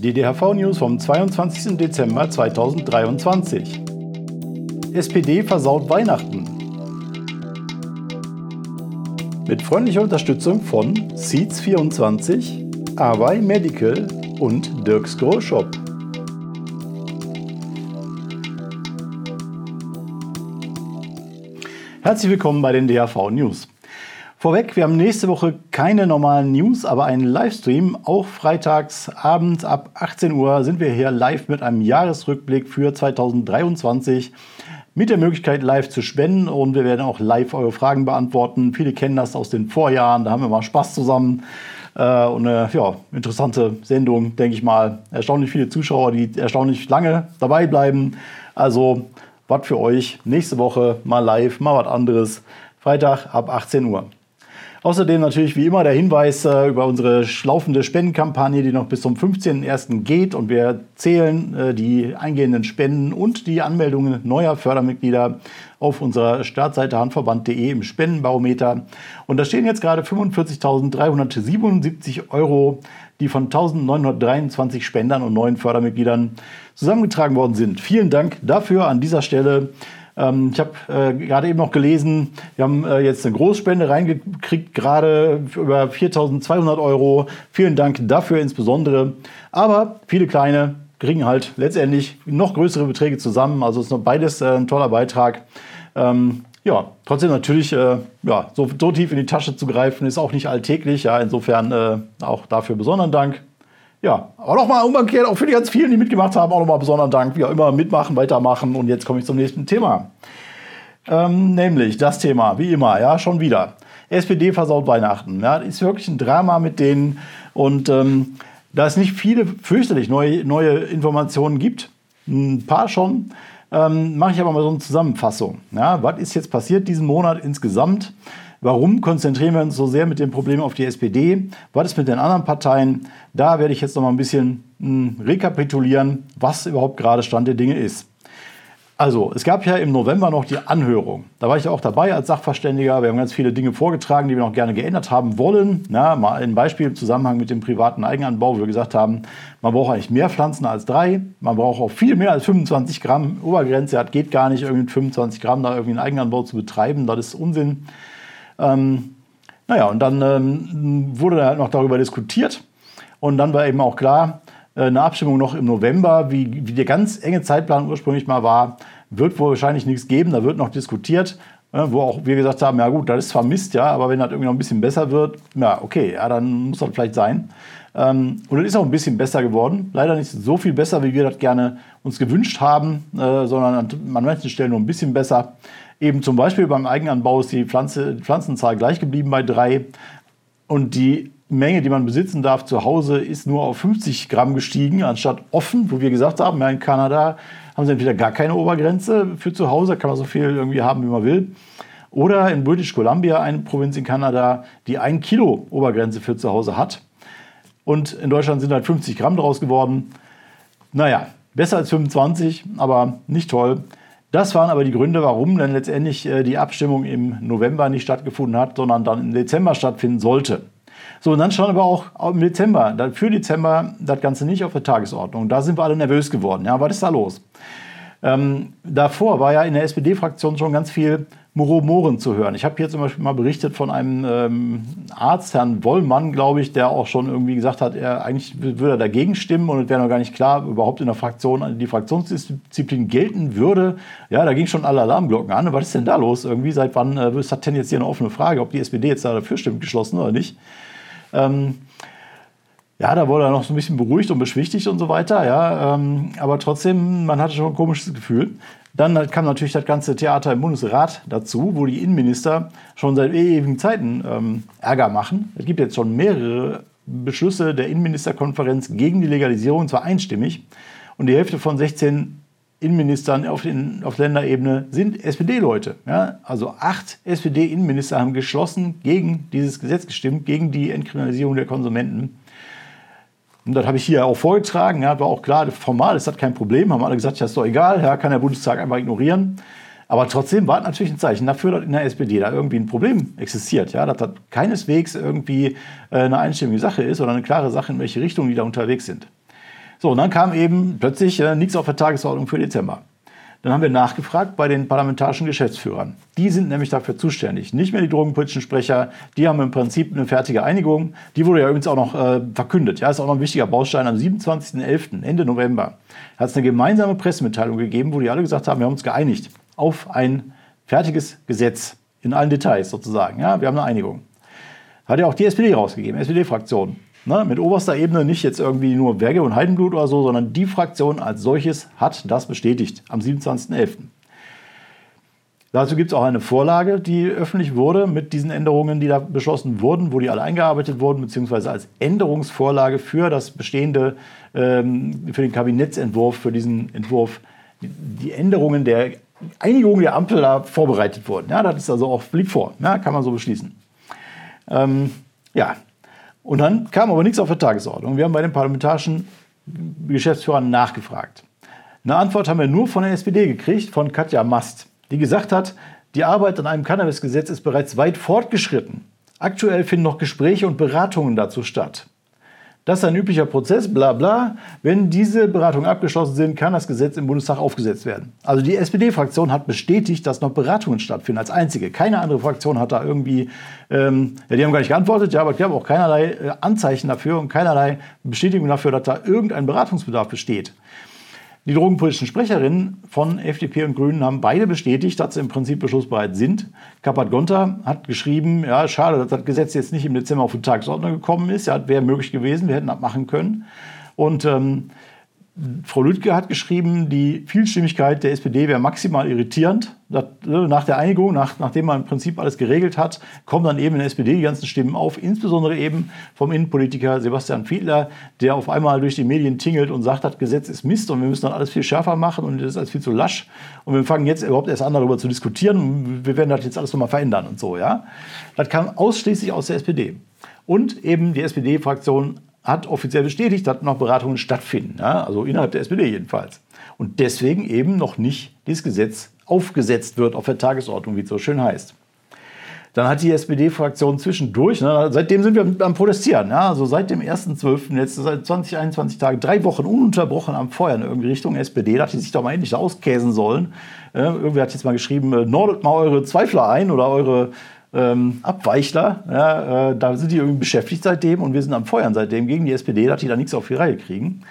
Die DHV-News vom 22. Dezember 2023. SPD versaut Weihnachten. Mit freundlicher Unterstützung von Seeds24, Awai Medical und Dirks Grow Shop. Herzlich willkommen bei den DHV News. Vorweg, wir haben nächste Woche keine normalen News, aber einen Livestream. Auch freitags abends ab 18 Uhr sind wir hier live mit einem Jahresrückblick für 2023 mit der Möglichkeit live zu spenden und wir werden auch live eure Fragen beantworten. Viele kennen das aus den Vorjahren, da haben wir mal Spaß zusammen. Äh, und eine ja, interessante Sendung, denke ich mal. Erstaunlich viele Zuschauer, die erstaunlich lange dabei bleiben. Also, was für euch nächste Woche mal live, mal was anderes. Freitag ab 18 Uhr. Außerdem natürlich wie immer der Hinweis äh, über unsere laufende Spendenkampagne, die noch bis zum 15.01. geht. Und wir zählen äh, die eingehenden Spenden und die Anmeldungen neuer Fördermitglieder auf unserer Startseite handverband.de im Spendenbarometer. Und da stehen jetzt gerade 45.377 Euro, die von 1.923 Spendern und neuen Fördermitgliedern zusammengetragen worden sind. Vielen Dank dafür an dieser Stelle. Ähm, ich habe äh, gerade eben noch gelesen, wir haben äh, jetzt eine Großspende reingekriegt, gerade über 4.200 Euro. Vielen Dank dafür insbesondere. Aber viele kleine kriegen halt letztendlich noch größere Beträge zusammen. Also ist noch beides äh, ein toller Beitrag. Ähm, ja, trotzdem natürlich, äh, ja, so, so, tief in die Tasche zu greifen, ist auch nicht alltäglich. Ja, insofern äh, auch dafür besonderen Dank. Ja, aber nochmal umgekehrt, auch für die ganz vielen, die mitgemacht haben, auch nochmal besonderen Dank. Wie auch immer, mitmachen, weitermachen. Und jetzt komme ich zum nächsten Thema. Ähm, nämlich das Thema, wie immer, ja, schon wieder. SPD versaut Weihnachten. Ja, ist wirklich ein Drama mit denen. Und ähm, da es nicht viele fürchterlich neue, neue Informationen gibt, ein paar schon, ähm, mache ich aber mal so eine Zusammenfassung. Ja, was ist jetzt passiert diesen Monat insgesamt? Warum konzentrieren wir uns so sehr mit dem Problem auf die SPD? Was ist mit den anderen Parteien? Da werde ich jetzt noch mal ein bisschen mh, hm, rekapitulieren, was überhaupt gerade Stand der Dinge ist. Also, es gab ja im November noch die Anhörung. Da war ich auch dabei als Sachverständiger. Wir haben ganz viele Dinge vorgetragen, die wir noch gerne geändert haben wollen. Na, mal ein Beispiel im Zusammenhang mit dem privaten Eigenanbau, wo wir gesagt haben, man braucht eigentlich mehr Pflanzen als drei. Man braucht auch viel mehr als 25 Gramm Obergrenze. Das geht gar nicht, irgendwie mit 25 Gramm da irgendwie einen Eigenanbau zu betreiben. Das ist Unsinn. Ähm, naja, und dann ähm, wurde halt noch darüber diskutiert. Und dann war eben auch klar, äh, eine Abstimmung noch im November, wie, wie der ganz enge Zeitplan ursprünglich mal war, wird wohl wahrscheinlich nichts geben. Da wird noch diskutiert, äh, wo auch wir gesagt haben, ja gut, das ist zwar Mist, ja, aber wenn das irgendwie noch ein bisschen besser wird, ja, okay, ja, dann muss das vielleicht sein. Ähm, und es ist auch ein bisschen besser geworden. Leider nicht so viel besser, wie wir das gerne uns gewünscht haben, äh, sondern an manchen Stellen nur ein bisschen besser. Eben zum Beispiel beim Eigenanbau ist die, Pflanze, Pflanzenzahl gleich geblieben bei drei und die Menge, die man besitzen darf zu Hause, ist nur auf 50 Gramm gestiegen, anstatt offen, wo wir gesagt haben, ja, in Kanada haben sie entweder gar keine Obergrenze für zu Hause, kann man so viel irgendwie haben, wie man will. Oder in British Columbia, eine Provinz in Kanada, die ein Kilo Obergrenze für zu Hause hat. Und in Deutschland sind halt 50 Gramm draus geworden. Naja, besser als 25, aber nicht toll. Das waren aber die Gründe, warum dann letztendlich äh, die Abstimmung im November nicht stattgefunden hat, sondern dann im Dezember stattfinden sollte. So, und dann stand aber auch im Dezember, für Dezember das Ganze nicht auf der Tagesordnung. Da sind wir alle nervös geworden. Ja, was ist da los? Ähm, davor war ja in der SPD-Fraktion schon ganz viel Moromoren zu hören. Ich habe hier zum Beispiel mal berichtet von einem ähm, Arzt, Herrn Wollmann, glaube ich, der auch schon irgendwie gesagt hat, er eigentlich würde er dagegen stimmen und es wäre noch gar nicht klar, überhaupt in der Fraktion die Fraktionsdisziplin gelten würde. Ja, da ging schon alle Alarmglocken an. Was ist denn da los? Irgendwie seit wann äh, das denn jetzt hier eine offene Frage, ob die SPD jetzt da dafür stimmt, geschlossen oder nicht? Ähm, ja, da wurde er noch so ein bisschen beruhigt und beschwichtigt und so weiter, ja. Ähm, aber trotzdem, man hatte schon ein komisches Gefühl. Dann kam natürlich das ganze Theater im Bundesrat dazu, wo die Innenminister schon seit ewigen Zeiten ähm, Ärger machen. Es gibt jetzt schon mehrere Beschlüsse der Innenministerkonferenz gegen die Legalisierung, zwar einstimmig. Und die Hälfte von 16 Innenministern auf, den, auf Länderebene sind SPD-Leute. Ja? Also acht SPD-Innenminister haben geschlossen gegen dieses Gesetz gestimmt, gegen die Entkriminalisierung der Konsumenten. Und das habe ich hier auch vorgetragen. Ja, war auch klar, formal ist das kein Problem. Haben alle gesagt, ja, ist doch egal, ja, kann der Bundestag einfach ignorieren. Aber trotzdem war natürlich ein Zeichen dafür, dass in der SPD da irgendwie ein Problem existiert. Ja, dass das keineswegs irgendwie äh, eine einstimmige Sache ist oder eine klare Sache, in welche Richtung die da unterwegs sind. So, und dann kam eben plötzlich äh, nichts auf der Tagesordnung für Dezember. Dann haben wir nachgefragt bei den parlamentarischen Geschäftsführern. Die sind nämlich dafür zuständig. Nicht mehr die drogenpolitischen Sprecher. Die haben im Prinzip eine fertige Einigung. Die wurde ja übrigens auch noch äh, verkündet. Ja, ist auch noch ein wichtiger Baustein. Am 27.11., Ende November, hat es eine gemeinsame Pressemitteilung gegeben, wo die alle gesagt haben, wir haben uns geeinigt auf ein fertiges Gesetz. In allen Details sozusagen. Ja, wir haben eine Einigung. Hat ja auch die SPD rausgegeben, SPD-Fraktion. Ne, mit oberster Ebene nicht jetzt irgendwie nur Werge und Heidenblut oder so, sondern die Fraktion als solches hat das bestätigt am 27.11. Dazu gibt es auch eine Vorlage, die öffentlich wurde mit diesen Änderungen, die da beschlossen wurden, wo die alle eingearbeitet wurden, beziehungsweise als Änderungsvorlage für das bestehende, ähm, für den Kabinettsentwurf, für diesen Entwurf, die Änderungen der Einigung der Ampel da vorbereitet wurden. Ja, das ist also auch, blieb vor, ja, kann man so beschließen. Ähm, ja, und dann kam aber nichts auf der Tagesordnung. Wir haben bei den parlamentarischen Geschäftsführern nachgefragt. Eine Antwort haben wir nur von der SPD gekriegt, von Katja Mast, die gesagt hat, die Arbeit an einem Cannabisgesetz ist bereits weit fortgeschritten. Aktuell finden noch Gespräche und Beratungen dazu statt. Das ist ein üblicher Prozess, bla bla. Wenn diese Beratungen abgeschlossen sind, kann das Gesetz im Bundestag aufgesetzt werden. Also die SPD-Fraktion hat bestätigt, dass noch Beratungen stattfinden, als einzige. Keine andere Fraktion hat da irgendwie, ähm, ja, die haben gar nicht geantwortet, ja, aber die haben auch keinerlei äh, Anzeichen dafür und keinerlei Bestätigung dafür, dass da irgendein Beratungsbedarf besteht. Die drogenpolitischen Sprecherinnen von FDP und Grünen haben beide bestätigt, dass sie im Prinzip beschlussbereit sind. Kappert Gonter hat geschrieben, ja, schade, dass das Gesetz jetzt nicht im Dezember auf die Tagesordnung gekommen ist. Ja, wäre möglich gewesen, wir hätten das machen können. Und ähm, Frau Lüdke hat geschrieben, die Vielstimmigkeit der SPD wäre maximal irritierend. Ne, nach der Einigung, nach, nachdem man im Prinzip alles geregelt hat, kommen dann eben in der SPD die ganzen Stimmen auf, insbesondere eben vom Innenpolitiker Sebastian Fiedler, der auf einmal durch die Medien tingelt und sagt, das Gesetz ist Mist und wir müssen dann alles viel schärfer machen und das ist alles viel zu lasch. Und wir fangen jetzt überhaupt erst an, darüber zu diskutieren wir werden das jetzt alles nochmal verändern und so. Ja? Das kam ausschließlich aus der SPD. Und eben die SPD-Fraktion hat offiziell bestätigt, dass noch Beratungen stattfinden, ja, also innerhalb der SPD jedenfalls. Und deswegen eben noch nicht dieses Gesetz aufgesetzt wird auf der Tagesordnung, wie es so schön heißt. Dann hat die SPD-Fraktion zwischendurch, ne, seitdem sind wir am Protestieren, ja, also seit dem 1.12., jetzt seit 20, 21 Tagen, drei Wochen ununterbrochen am Feuern irgendwie Richtung SPD, dass die sich doch mal endlich auskäsen sollen. Äh, irgendwer hat jetzt mal geschrieben, äh, nordet mal eure Zweifler ein oder eure ähm, Abweichler. Ja, äh, da sind die irgendwie beschäftigt seitdem und wir sind am Feuern seitdem gegen die SPD, dass die da nichts auf die Reihe kriegen.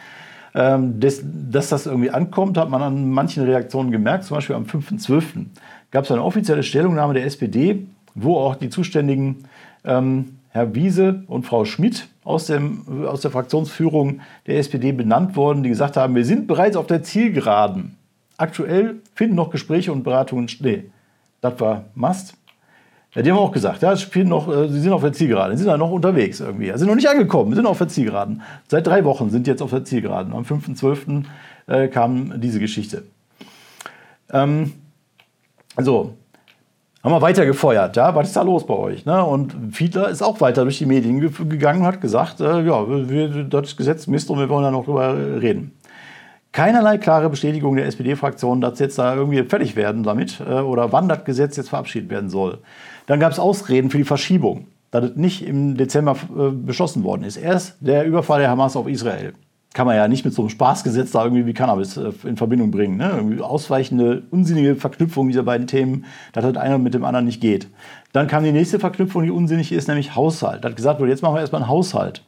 Ähm, des, dass das irgendwie ankommt, hat man an manchen Reaktionen gemerkt. Zum Beispiel am 5.12. gab es eine offizielle Stellungnahme der SPD, wo auch die zuständigen ähm, Herr Wiese und Frau Schmidt aus, dem, aus der Fraktionsführung der SPD benannt wurden, die gesagt haben, wir sind bereits auf der Zielgeraden. Aktuell finden noch Gespräche und Beratungen. Nee, das war Mast. Ja, die haben auch gesagt, ja, spielen noch, äh, sie sind auf der Zielgeraden, sie sind da noch unterwegs irgendwie. Sie sind noch nicht angekommen, sind auf der Zielgeraden. Seit drei Wochen sind jetzt auf der Zielgeraden. Am 5.12. Äh, kam diese Geschichte. Ähm, so, haben wir weiter gefeuert. Ja? Was ist da los bei euch? Ne? Und Fiedler ist auch weiter durch die Medien gegangen und hat gesagt, äh, ja, wir, das Gesetz Mist und wir wollen da noch drüber reden. Keinerlei klare Bestätigung der SPD-Fraktion, dass jetzt da irgendwie fertig werden damit äh, oder wann das Gesetz jetzt verabschiedet werden soll. Dann gab es Ausreden für die Verschiebung, dass es nicht im Dezember äh, beschlossen worden ist. Erst der Überfall der Hamas auf Israel. Kann man ja nicht mit so einem Spaßgesetz da irgendwie wie Cannabis äh, in Verbindung bringen. Ne? Irgendwie ausweichende, unsinnige Verknüpfung dieser beiden Themen, dass das einer mit dem anderen nicht geht. Dann kam die nächste Verknüpfung, die unsinnig ist, nämlich Haushalt. Da hat gesagt jetzt machen wir erstmal einen Haushalt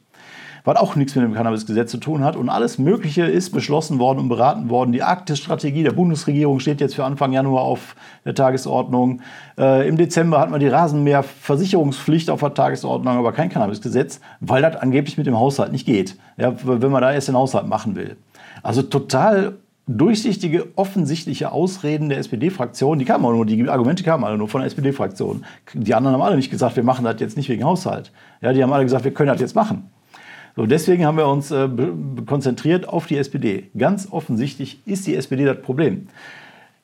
was auch nichts mit dem Cannabisgesetz zu tun hat. Und alles Mögliche ist beschlossen worden und beraten worden. Die Arktis-Strategie der Bundesregierung steht jetzt für Anfang Januar auf der Tagesordnung. Äh, Im Dezember hat man die Rasenmäherversicherungspflicht auf der Tagesordnung, aber kein Cannabisgesetz, weil das angeblich mit dem Haushalt nicht geht. Ja, wenn man da erst den Haushalt machen will. Also total durchsichtige, offensichtliche Ausreden der SPD-Fraktion, die kamen auch nur, die Argumente kamen alle nur von der SPD-Fraktion. Die anderen haben alle nicht gesagt, wir machen das jetzt nicht wegen Haushalt. Ja, die haben alle gesagt, wir können das jetzt machen. So, deswegen haben wir uns äh, konzentriert auf die SPD. Ganz offensichtlich ist die SPD das Problem.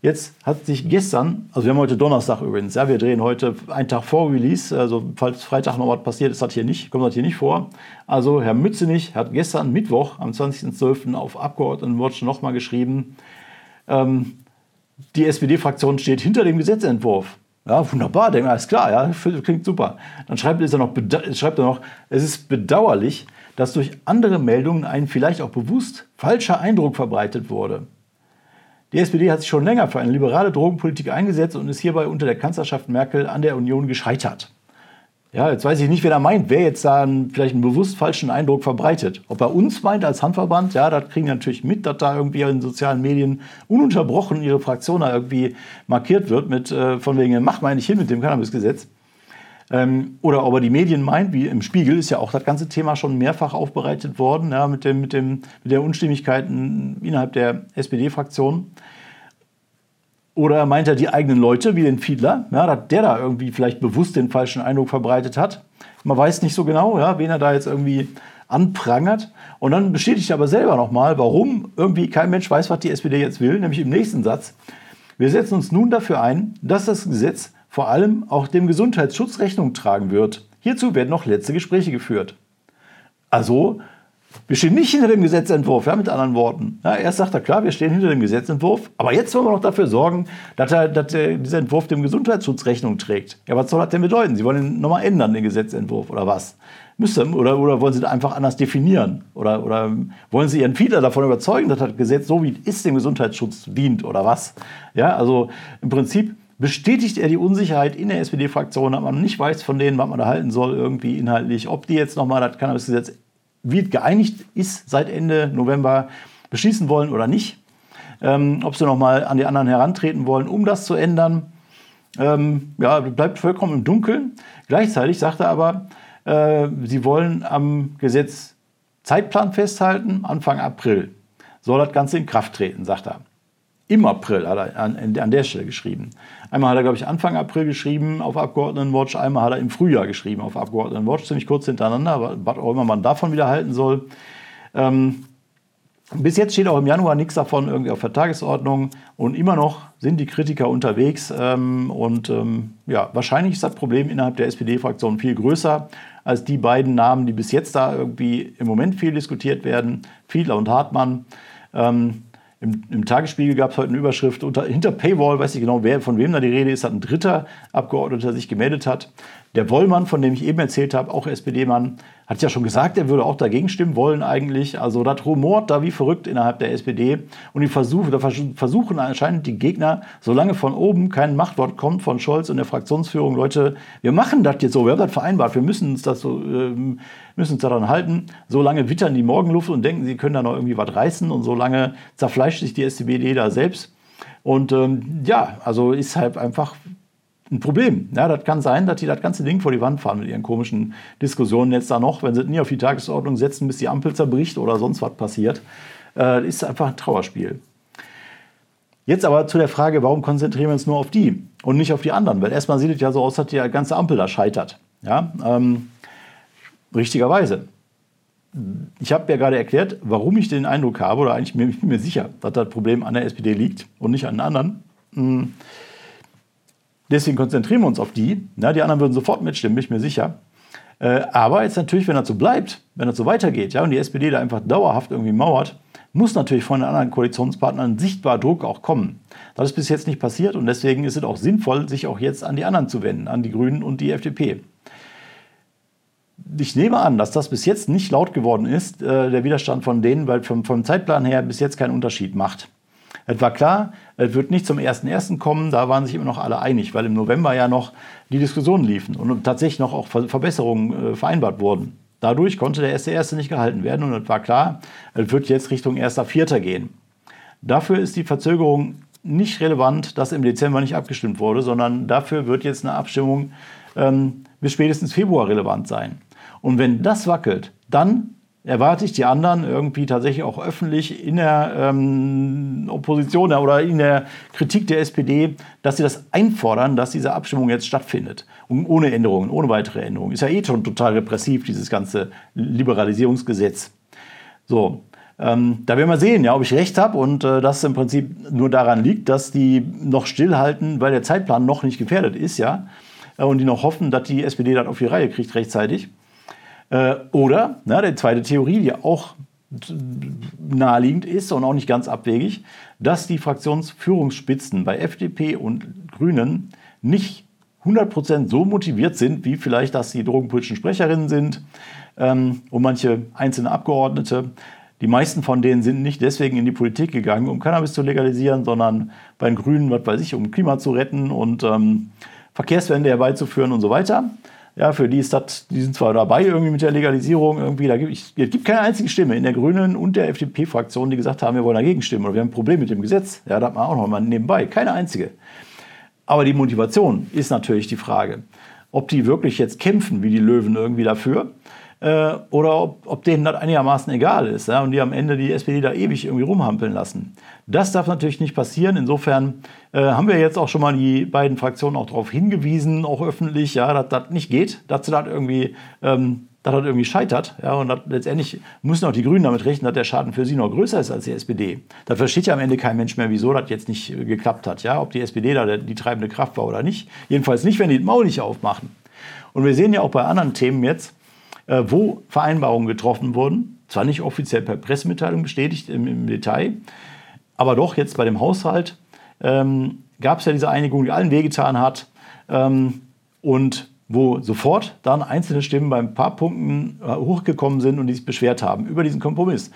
Jetzt hat sich gestern, also wir haben heute Donnerstag übrigens, ja, wir drehen heute einen Tag vor Release, also falls Freitag noch was passiert, ist das hier nicht, kommt das hier nicht vor. Also Herr Mützenich hat gestern Mittwoch am 20.12. auf Abgeordnetenwatch nochmal geschrieben, ähm, die SPD-Fraktion steht hinter dem Gesetzentwurf. Ja, wunderbar, denke alles klar, ja, klingt super. Dann schreibt er, noch, schreibt er noch, es ist bedauerlich, dass durch andere Meldungen ein vielleicht auch bewusst falscher Eindruck verbreitet wurde. Die SPD hat sich schon länger für eine liberale Drogenpolitik eingesetzt und ist hierbei unter der Kanzlerschaft Merkel an der Union gescheitert. Ja, jetzt weiß ich nicht, wer da meint, wer jetzt da einen, vielleicht einen bewusst falschen Eindruck verbreitet. Ob er uns meint als Handverband, ja, das kriegen wir natürlich mit, dass da irgendwie in sozialen Medien ununterbrochen ihre Fraktion da irgendwie markiert wird mit äh, von wegen, mach mal nicht hin mit dem Cannabisgesetz. Ähm, oder ob er die Medien meint, wie im Spiegel ist ja auch das ganze Thema schon mehrfach aufbereitet worden, ja, mit, dem, mit, dem, mit der Unstimmigkeit innerhalb der SPD-Fraktion. Oder meint er die eigenen Leute, wie den Fiedler, ja, dass der da irgendwie vielleicht bewusst den falschen Eindruck verbreitet hat. Man weiß nicht so genau, ja, wen er da jetzt irgendwie anprangert. Und dann bestätigt er aber selber nochmal, warum irgendwie kein Mensch weiß, was die SPD jetzt will, nämlich im nächsten Satz. Wir setzen uns nun dafür ein, dass das Gesetz vor allem auch dem Gesundheitsschutz Rechnung tragen wird. Hierzu werden noch letzte Gespräche geführt. Also, wir stehen nicht hinter dem Gesetzentwurf, ja, mit anderen Worten. Ja, erst sagt er, klar, wir stehen hinter dem Gesetzentwurf, aber jetzt wollen wir noch dafür sorgen, dass, er, dass er, dieser Entwurf dem Gesundheitsschutz Rechnung trägt. Ja, was soll das denn bedeuten? Sie wollen ihn nochmal ändern, den Gesetzentwurf, oder was? Müsste, oder, oder wollen Sie das einfach anders definieren? Oder, oder wollen Sie Ihren Fiedler davon überzeugen, dass das Gesetz so wie es ist dem Gesundheitsschutz dient, oder was? Ja, also im Prinzip bestätigt er die Unsicherheit in der SPD-Fraktion, dass man nicht weiß von denen, was man da halten soll, irgendwie inhaltlich. Ob die jetzt nochmal das Cannabisgesetz, wie geeinigt ist seit Ende November, beschließen wollen oder nicht. Ähm, ob sie nochmal an die anderen herantreten wollen, um das zu ändern. Ähm, ja, bleibt vollkommen im Dunkeln. Gleichzeitig sagt er aber, äh, sie wollen am Gesetz Zeitplan festhalten, Anfang April soll das Ganze in Kraft treten, sagt er. Im April hat er an, an der Stelle geschrieben. Einmal hat er, glaube ich, Anfang April geschrieben auf Abgeordnetenwatch, einmal hat er im Frühjahr geschrieben auf Abgeordnetenwatch, ziemlich kurz hintereinander, was auch immer man davon wieder halten soll. Ähm, bis jetzt steht auch im Januar nichts davon irgendwie auf der Tagesordnung und immer noch sind die Kritiker unterwegs. Ähm, und ähm, ja, wahrscheinlich ist das Problem innerhalb der SPD-Fraktion viel größer als die beiden Namen, die bis jetzt da irgendwie im Moment viel diskutiert werden, Fiedler und Hartmann. Ähm, im, Im, Tagesspiegel gab es heute eine Überschrift unter, hinter Paywall, weiß ich genau, wer, von wem da die Rede ist, hat ein dritter Abgeordneter sich gemeldet hat. Der Wollmann, von dem ich eben erzählt habe, auch SPD-Mann, hat ja schon gesagt, er würde auch dagegen stimmen wollen eigentlich. Also das rumort da wie verrückt innerhalb der SPD. Und die versuchen, da versuchen anscheinend die Gegner, solange von oben kein Machtwort kommt von Scholz und der Fraktionsführung, Leute, wir machen das jetzt so, wir haben das vereinbart, wir müssen uns das so, ähm, müssen uns daran halten. Solange wittern die Morgenluft und denken, sie können da noch irgendwie was reißen und solange zerfleischt sich die SPD da selbst. Und ähm, ja, also ist halt einfach ein Problem. Ja, das kann sein, dass die das ganze Ding vor die Wand fahren mit ihren komischen Diskussionen jetzt da noch, wenn sie es nie auf die Tagesordnung setzen, bis die Ampel zerbricht oder sonst was passiert. Äh, ist einfach ein Trauerspiel. Jetzt aber zu der Frage, warum konzentrieren wir uns nur auf die und nicht auf die anderen? Weil erstmal sieht es ja so aus, dass die ganze Ampel da scheitert. Ja, ähm, richtigerweise. Ich habe ja gerade erklärt, warum ich den Eindruck habe, oder eigentlich bin ich mir sicher, dass das Problem an der SPD liegt und nicht an den anderen. Hm. Deswegen konzentrieren wir uns auf die. Na, die anderen würden sofort mitstimmen, bin ich mir sicher. Äh, aber jetzt natürlich, wenn das so bleibt, wenn das so weitergeht, ja, und die SPD da einfach dauerhaft irgendwie mauert, muss natürlich von den anderen Koalitionspartnern sichtbar Druck auch kommen. Das ist bis jetzt nicht passiert und deswegen ist es auch sinnvoll, sich auch jetzt an die anderen zu wenden, an die Grünen und die FDP. Ich nehme an, dass das bis jetzt nicht laut geworden ist, äh, der Widerstand von denen, weil vom, vom Zeitplan her bis jetzt keinen Unterschied macht. Es war klar, es wird nicht zum 1.1. kommen, da waren sich immer noch alle einig, weil im November ja noch die Diskussionen liefen und tatsächlich noch auch Verbesserungen äh, vereinbart wurden. Dadurch konnte der 1.1. nicht gehalten werden und es war klar, es wird jetzt Richtung 1.4. gehen. Dafür ist die Verzögerung nicht relevant, dass im Dezember nicht abgestimmt wurde, sondern dafür wird jetzt eine Abstimmung ähm, bis spätestens Februar relevant sein. Und wenn das wackelt, dann erwarte ich die anderen irgendwie tatsächlich auch öffentlich in der ähm, Opposition oder in der Kritik der SPD, dass sie das einfordern, dass diese Abstimmung jetzt stattfindet. Und ohne Änderungen, ohne weitere Änderungen. Ist ja eh schon total repressiv, dieses ganze Liberalisierungsgesetz. So, ähm, da werden wir sehen, ja, ob ich recht habe und äh, das im Prinzip nur daran liegt, dass die noch stillhalten, weil der Zeitplan noch nicht gefährdet ist, ja. Äh, und die noch hoffen, dass die SPD das auf die Reihe kriegt rechtzeitig. Äh, oder, na, die zweite Theorie, die auch naheliegend ist und auch nicht ganz abwegig, dass die Fraktionsführungsspitzen bei FDP und Grünen nicht 100% so motiviert sind, wie vielleicht das die drogenpolitischen Sprecherinnen sind ähm, und manche einzelne Abgeordnete. Die meisten von denen sind nicht deswegen in die Politik gegangen, um Cannabis zu legalisieren, sondern bei den Grünen, was weiß ich, um Klima zu retten und ähm, Verkehrswende herbeizuführen und so weiter. Ja, für die ist das, die sind zwar dabei irgendwie mit der Legalisierung irgendwie, da gibt es gibt keine einzige Stimme in der Grünen und der FDP-Fraktion, die gesagt haben, wir wollen dagegen stimmen oder wir haben ein Problem mit dem Gesetz. Ja, da hat man auch noch mal nebenbei, keine einzige. Aber die Motivation ist natürlich die Frage, ob die wirklich jetzt kämpfen wie die Löwen irgendwie dafür äh, oder ob, ob, denen das einigermaßen egal ist ja, und die am Ende die SPD da ewig irgendwie rumhampeln lassen. Das darf natürlich nicht passieren. Insofern äh, haben wir jetzt auch schon mal die beiden Fraktionen auch darauf hingewiesen, auch öffentlich, ja, dass das nicht geht, dass das irgendwie, ähm, das irgendwie scheitert. Ja, und letztendlich müssen auch die Grünen damit rechnen, dass der Schaden für sie noch größer ist als die SPD. Da versteht ja am Ende kein Mensch mehr, wieso das jetzt nicht geklappt hat. Ja, ob die SPD da die treibende Kraft war oder nicht. Jedenfalls nicht, wenn die den Maul nicht aufmachen. Und wir sehen ja auch bei anderen Themen jetzt, äh, wo Vereinbarungen getroffen wurden. Zwar nicht offiziell per Pressemitteilung bestätigt im, im Detail, aber doch jetzt bei dem Haushalt ähm, gab es ja diese Einigung, die allen wehgetan hat ähm, und wo sofort dann einzelne Stimmen bei ein paar Punkten äh, hochgekommen sind und die sich beschwert haben über diesen Kompromiss.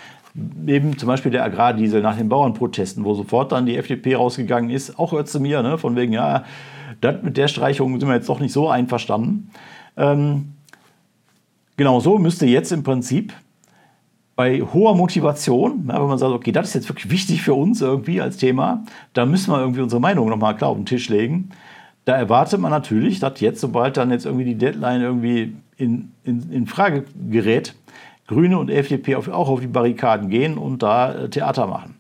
Eben zum Beispiel der Agrardiesel nach den Bauernprotesten, wo sofort dann die FDP rausgegangen ist, auch hört zu mir, ne, von wegen, ja, mit der Streichung sind wir jetzt doch nicht so einverstanden. Ähm, Genau so müsste jetzt im Prinzip bei hoher Motivation, wenn man sagt, okay, das ist jetzt wirklich wichtig für uns irgendwie als Thema, da müssen wir irgendwie unsere Meinung nochmal klar auf den Tisch legen. Da erwartet man natürlich, dass jetzt, sobald dann jetzt irgendwie die Deadline irgendwie in, in, in Frage gerät, Grüne und FDP auch auf die Barrikaden gehen und da äh, Theater machen.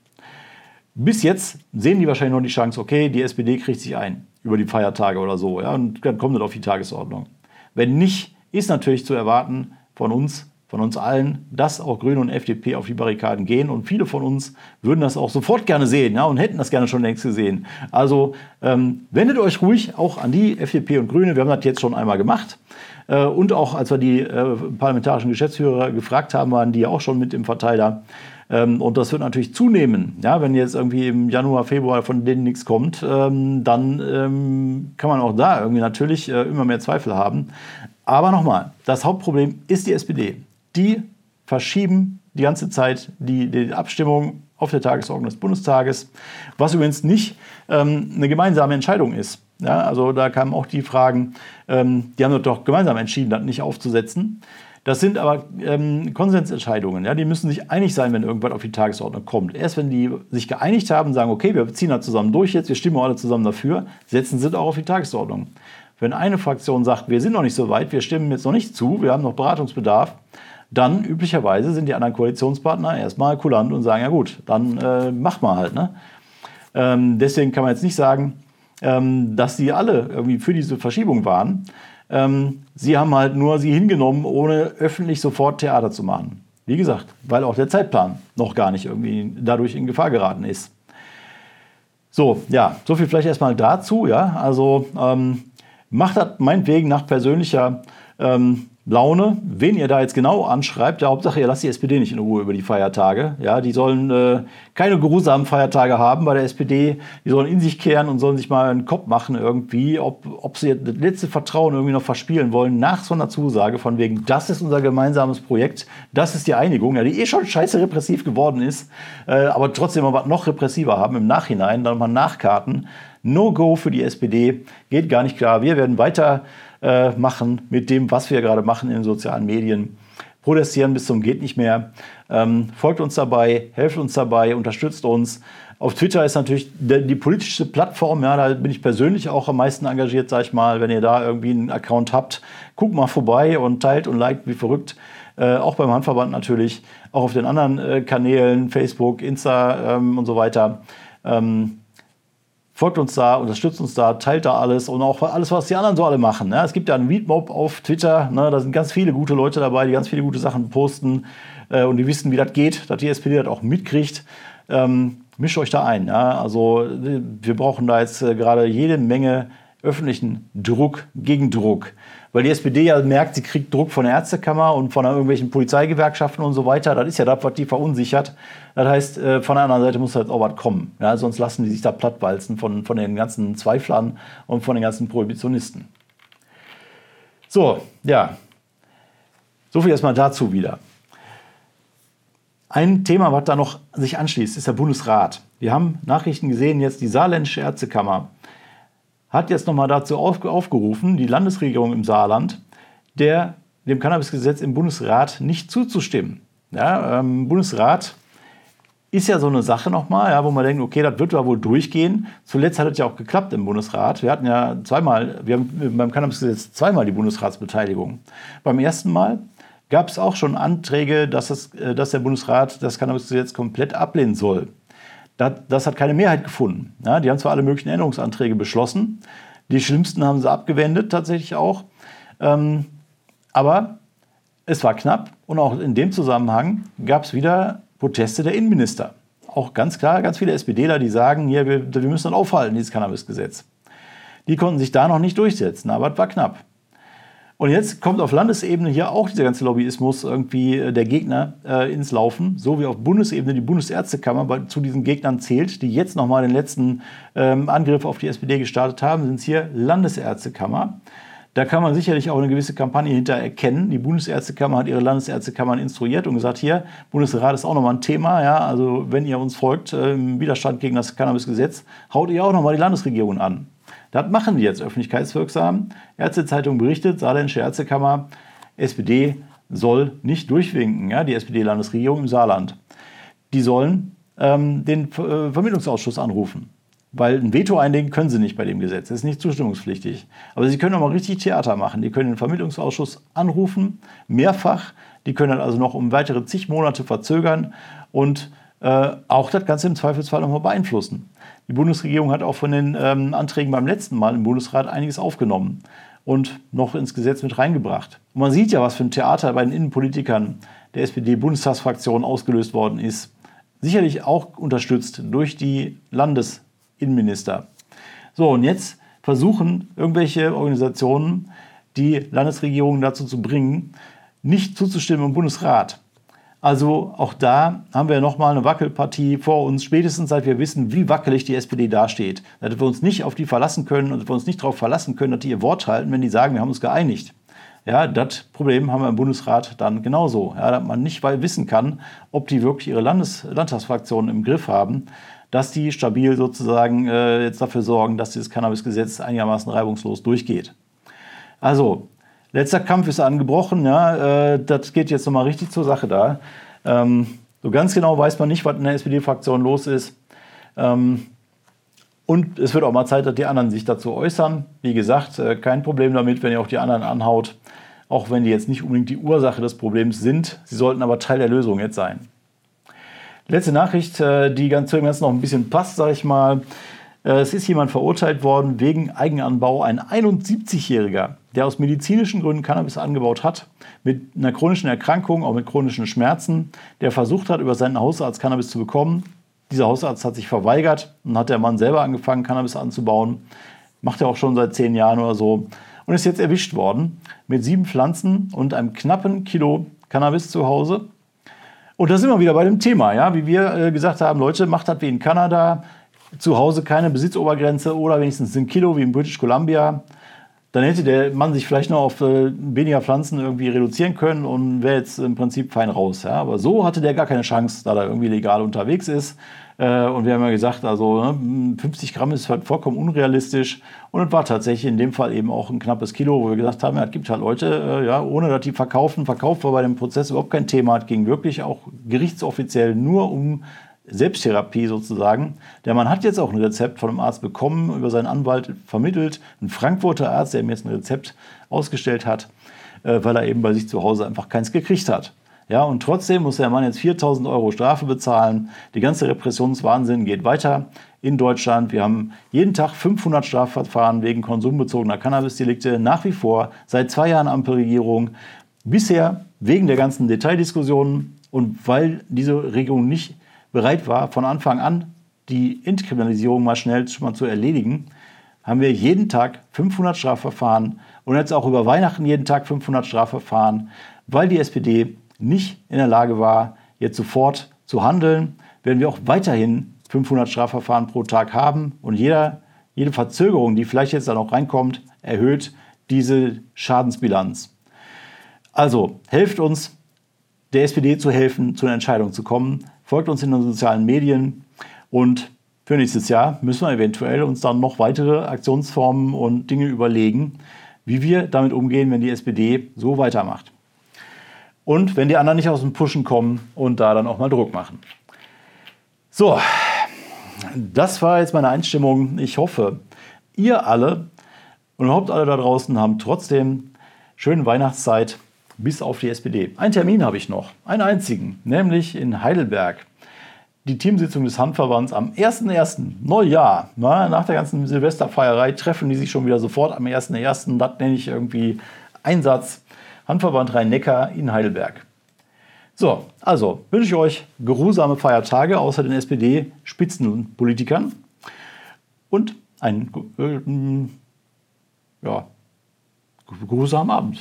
Bis jetzt sehen die wahrscheinlich noch die Chance, okay, die SPD kriegt sich ein über die Feiertage oder so, ja, und dann kommt das auf die Tagesordnung. Wenn nicht, ist natürlich zu erwarten von uns, von uns allen, dass auch Grüne und FDP auf die Barrikaden gehen. Und viele von uns würden das auch sofort gerne sehen ja, und hätten das gerne schon längst gesehen. Also ähm, wendet euch ruhig auch an die FDP und Grüne. Wir haben das jetzt schon einmal gemacht. Äh, und auch als wir die äh, parlamentarischen Geschäftsführer gefragt haben, waren die auch schon mit im Verteiler. Ähm, und das wird natürlich zunehmen. Ja, wenn jetzt irgendwie im Januar, Februar von denen nichts kommt, ähm, dann ähm, kann man auch da irgendwie natürlich äh, immer mehr Zweifel haben. Aber nochmal, das Hauptproblem ist die SPD. Die verschieben die ganze Zeit die, die Abstimmung auf der Tagesordnung des Bundestages, was übrigens nicht ähm, eine gemeinsame Entscheidung ist. Ja, also da kamen auch die Fragen, ähm, die haben doch gemeinsam entschieden, das nicht aufzusetzen. Das sind aber ähm, Konsensentscheidungen. Ja? Die müssen sich einig sein, wenn irgendwas auf die Tagesordnung kommt. Erst wenn die sich geeinigt haben, sagen, okay, wir ziehen das zusammen durch jetzt, wir stimmen alle zusammen dafür, setzen sie das auch auf die Tagesordnung. Wenn eine Fraktion sagt, wir sind noch nicht so weit, wir stimmen jetzt noch nicht zu, wir haben noch Beratungsbedarf, dann üblicherweise sind die anderen Koalitionspartner erstmal kulant und sagen, ja gut, dann äh, macht mal halt. Ne? Ähm, deswegen kann man jetzt nicht sagen, ähm, dass sie alle irgendwie für diese Verschiebung waren. Ähm, sie haben halt nur sie hingenommen, ohne öffentlich sofort Theater zu machen. Wie gesagt, weil auch der Zeitplan noch gar nicht irgendwie dadurch in Gefahr geraten ist. So, ja, so viel vielleicht erstmal dazu. Ja, also ähm, Macht das meinetwegen nach persönlicher ähm, Laune, wen ihr da jetzt genau anschreibt. Ja, Hauptsache, ihr lasst die SPD nicht in Ruhe über die Feiertage. Ja, die sollen äh, keine geruhsamen Feiertage haben bei der SPD. Die sollen in sich kehren und sollen sich mal einen Kopf machen irgendwie, ob, ob sie das letzte Vertrauen irgendwie noch verspielen wollen nach so einer Zusage von wegen, das ist unser gemeinsames Projekt, das ist die Einigung, ja, die eh schon scheiße repressiv geworden ist, äh, aber trotzdem mal was noch repressiver haben im Nachhinein, dann mal nachkarten. No-Go für die SPD, geht gar nicht klar. Wir werden weiter äh, mit dem, was wir gerade machen in den sozialen Medien. Protestieren bis zum geht nicht mehr. Ähm, folgt uns dabei, helft uns dabei, unterstützt uns. Auf Twitter ist natürlich die, die politische Plattform, ja, da bin ich persönlich auch am meisten engagiert, sag ich mal. Wenn ihr da irgendwie einen Account habt, guckt mal vorbei und teilt und liked wie verrückt. Äh, auch beim Handverband natürlich, auch auf den anderen äh, Kanälen, Facebook, Insta ähm, und so weiter. Ähm, folgt uns da, unterstützt uns da, teilt da alles und auch alles, was die anderen so alle machen. Ne? Es gibt ja einen Meetmob auf Twitter, ne? da sind ganz viele gute Leute dabei, die ganz viele gute Sachen posten äh, und die wissen, wie das geht, dass die SPD das auch mitkriegt. Ähm, mischt euch da ein. Ja? Also wir brauchen da jetzt äh, gerade jede Menge öffentlichen Druck, Gegendruck, weil die SPD ja merkt, sie kriegt Druck von der Ärztekammer und von irgendwelchen Polizeigewerkschaften und so weiter. Das ist ja das, was die verunsichert. Das heißt, äh, von der anderen Seite muss halt auch was kommen. Ja, sonst lassen die sich da plattwalzen von, von den ganzen Zweiflern und von den ganzen Prohibitionisten. So, ja. So viel erstmal dazu wieder. Ein Thema, was da noch sich anschließt, ist der Bundesrat. Wir haben Nachrichten gesehen, jetzt die Saarländische Ärztekammer hat jetzt nochmal dazu aufgerufen, die Landesregierung im Saarland, der, dem Cannabisgesetz im Bundesrat nicht zuzustimmen. Ja, ähm, Bundesrat ist ja so eine Sache nochmal, ja, wo man denkt, okay, das wird ja wohl durchgehen. Zuletzt hat es ja auch geklappt im Bundesrat. Wir hatten ja zweimal, wir haben beim Cannabisgesetz zweimal die Bundesratsbeteiligung. Beim ersten Mal gab es auch schon Anträge, dass, es, äh, dass der Bundesrat das Cannabisgesetz komplett ablehnen soll. Das, hat keine Mehrheit gefunden. Ja, die haben zwar alle möglichen Änderungsanträge beschlossen, die schlimmsten haben sie abgewendet tatsächlich auch, ähm, aber es war knapp und auch in dem Zusammenhang gab es wieder Proteste der Innenminister. Auch ganz klar, ganz viele SPDler, die sagen, hier, wir, wir müssen das aufhalten, dieses Cannabisgesetz. Die konnten sich da noch nicht durchsetzen, aber es war knapp. Und jetzt kommt auf Landesebene hier auch dieser ganze Lobbyismus irgendwie äh, der Gegner äh, ins Laufen, so wie auf Bundesebene die Bundesärztekammer zu diesen Gegnern zählt, die jetzt nochmal den letzten ähm, Angriff auf die SPD gestartet haben, sind es hier Landesärztekammer. Da kann man sicherlich auch eine gewisse Kampagne hinter erkennen. Die Bundesärztekammer hat ihre Landesärztekammern instruiert und gesagt, hier, Bundesrat ist auch nochmal ein Thema. Ja, also wenn ihr uns folgt äh, im Widerstand gegen das Cannabisgesetz, haut ihr auch nochmal die Landesregierung an. Das machen die jetzt öffentlichkeitswirksam. Ärztezeitung berichtet, Saarländische Ärztekammer, SPD soll nicht durchwinken, ja, die SPD-Landesregierung im Saarland. Die sollen ähm, den äh, Vermittlungsausschuss anrufen. Weil ein Veto einlegen können sie nicht bei dem Gesetz. Das ist nicht zustimmungspflichtig. Aber sie können auch mal richtig Theater machen. Die können den Vermittlungsausschuss anrufen, mehrfach. Die können dann also noch um weitere zig Monate verzögern und äh, auch das Ganze im Zweifelsfall nochmal beeinflussen. Die Bundesregierung hat auch von den ähm, Anträgen beim letzten Mal im Bundesrat einiges aufgenommen und noch ins Gesetz mit reingebracht. Und man sieht ja, was für ein Theater bei den Innenpolitikern der SPD-Bundestagsfraktion ausgelöst worden ist. Sicherlich auch unterstützt durch die Landesinnenminister. So, und jetzt versuchen irgendwelche Organisationen, die Landesregierung dazu zu bringen, nicht zuzustimmen im Bundesrat. Also auch da haben wir nochmal eine Wackelpartie vor uns, spätestens seit wir wissen, wie wackelig die SPD dasteht. Dass wir uns nicht auf die verlassen können und wir uns nicht darauf verlassen können, dass die ihr Wort halten, wenn die sagen, wir haben uns geeinigt. Ja, das Problem haben wir im Bundesrat dann genauso. Ja, dass man nicht wissen kann, ob die wirklich ihre Landes Landtagsfraktionen im Griff haben, dass die stabil sozusagen äh, jetzt dafür sorgen, dass dieses Cannabisgesetz einigermaßen reibungslos durchgeht. Also, Letzter Kampf ist angebrochen. Ja, äh, das geht jetzt nochmal richtig zur Sache da. Ähm, so ganz genau weiß man nicht, was in der SPD-Fraktion los ist. Ähm, und es wird auch mal Zeit, dass die anderen sich dazu äußern. Wie gesagt, äh, kein Problem damit, wenn ihr auch die anderen anhaut. Auch wenn die jetzt nicht unbedingt die Ursache des Problems sind. Sie sollten aber Teil der Lösung jetzt sein. Letzte Nachricht, äh, die ganz zu dem Ganzen noch ein bisschen passt, sage ich mal. Äh, es ist jemand verurteilt worden wegen Eigenanbau, ein 71-Jähriger, der aus medizinischen Gründen Cannabis angebaut hat, mit einer chronischen Erkrankung, auch mit chronischen Schmerzen, der versucht hat, über seinen Hausarzt Cannabis zu bekommen. Dieser Hausarzt hat sich verweigert und hat der Mann selber angefangen, Cannabis anzubauen. Macht er auch schon seit zehn Jahren oder so. Und ist jetzt erwischt worden mit sieben Pflanzen und einem knappen Kilo Cannabis zu Hause. Und da sind wir wieder bei dem Thema, ja, wie wir äh, gesagt haben, Leute, macht das wie in Kanada, zu Hause keine Besitzobergrenze oder wenigstens ein Kilo wie in British Columbia, dann hätte der Mann sich vielleicht noch auf äh, weniger Pflanzen irgendwie reduzieren können und wäre jetzt im Prinzip fein raus. Ja? Aber so hatte der gar keine Chance, da er irgendwie legal unterwegs ist. Äh, und wir haben ja gesagt, also ne, 50 Gramm ist halt vollkommen unrealistisch. Und es war tatsächlich in dem Fall eben auch ein knappes Kilo, wo wir gesagt haben, ja, es gibt halt Leute, äh, ja, ohne dass die verkaufen. Verkauf war bei dem Prozess überhaupt kein Thema. Es ging wirklich auch gerichtsoffiziell nur um Selbsttherapie sozusagen. Der Mann hat jetzt auch ein Rezept von einem Arzt bekommen, über seinen Anwalt vermittelt. Ein Frankfurter Arzt, der ihm jetzt ein Rezept ausgestellt hat, äh, weil er eben bei sich zu Hause einfach keins gekriegt hat. Ja, und trotzdem muss der Mann jetzt 4000 Euro Strafe bezahlen. Die ganze Repressionswahnsinn geht weiter in Deutschland. Wir haben jeden Tag 500 Strafverfahren wegen konsumbezogener Cannabisdelikte. Nach wie vor seit zwei Jahren Ampelregierung. Bisher wegen der ganzen Detaildiskussionen und weil diese Regierung nicht bereit war, von Anfang an die Entkriminalisierung mal schnell mal zu erledigen, haben wir jeden Tag 500 Strafverfahren und jetzt auch über Weihnachten jeden Tag 500 Strafverfahren, weil die SPD nicht in der Lage war, jetzt sofort zu handeln, werden wir auch weiterhin 500 Strafverfahren pro Tag haben und jeder, jede Verzögerung, die vielleicht jetzt dann auch reinkommt, erhöht diese Schadensbilanz. Also helft uns, der SPD zu helfen, zu einer Entscheidung zu kommen. Folgt uns in den sozialen Medien und für nächstes Jahr müssen wir eventuell uns dann noch weitere Aktionsformen und Dinge überlegen, wie wir damit umgehen, wenn die SPD so weitermacht. Und wenn die anderen nicht aus dem Pushen kommen und da dann auch mal Druck machen. So, das war jetzt meine Einstimmung. Ich hoffe, ihr alle und überhaupt alle da draußen haben trotzdem schöne Weihnachtszeit bis auf die SPD. Einen Termin habe ich noch, einen einzigen, nämlich in Heidelberg. Die Teamsitzung des Handverbands am 1.1. Neujahr. Na, nach der ganzen Silvesterfeierei treffen die sich schon wieder sofort am 1.1. Das nenne ich irgendwie Einsatz. Handverband Rhein-Neckar in Heidelberg. So, also wünsche ich euch geruhsame Feiertage außer den SPD-Spitzenpolitikern und einen äh, ja, geruhsamen Abend.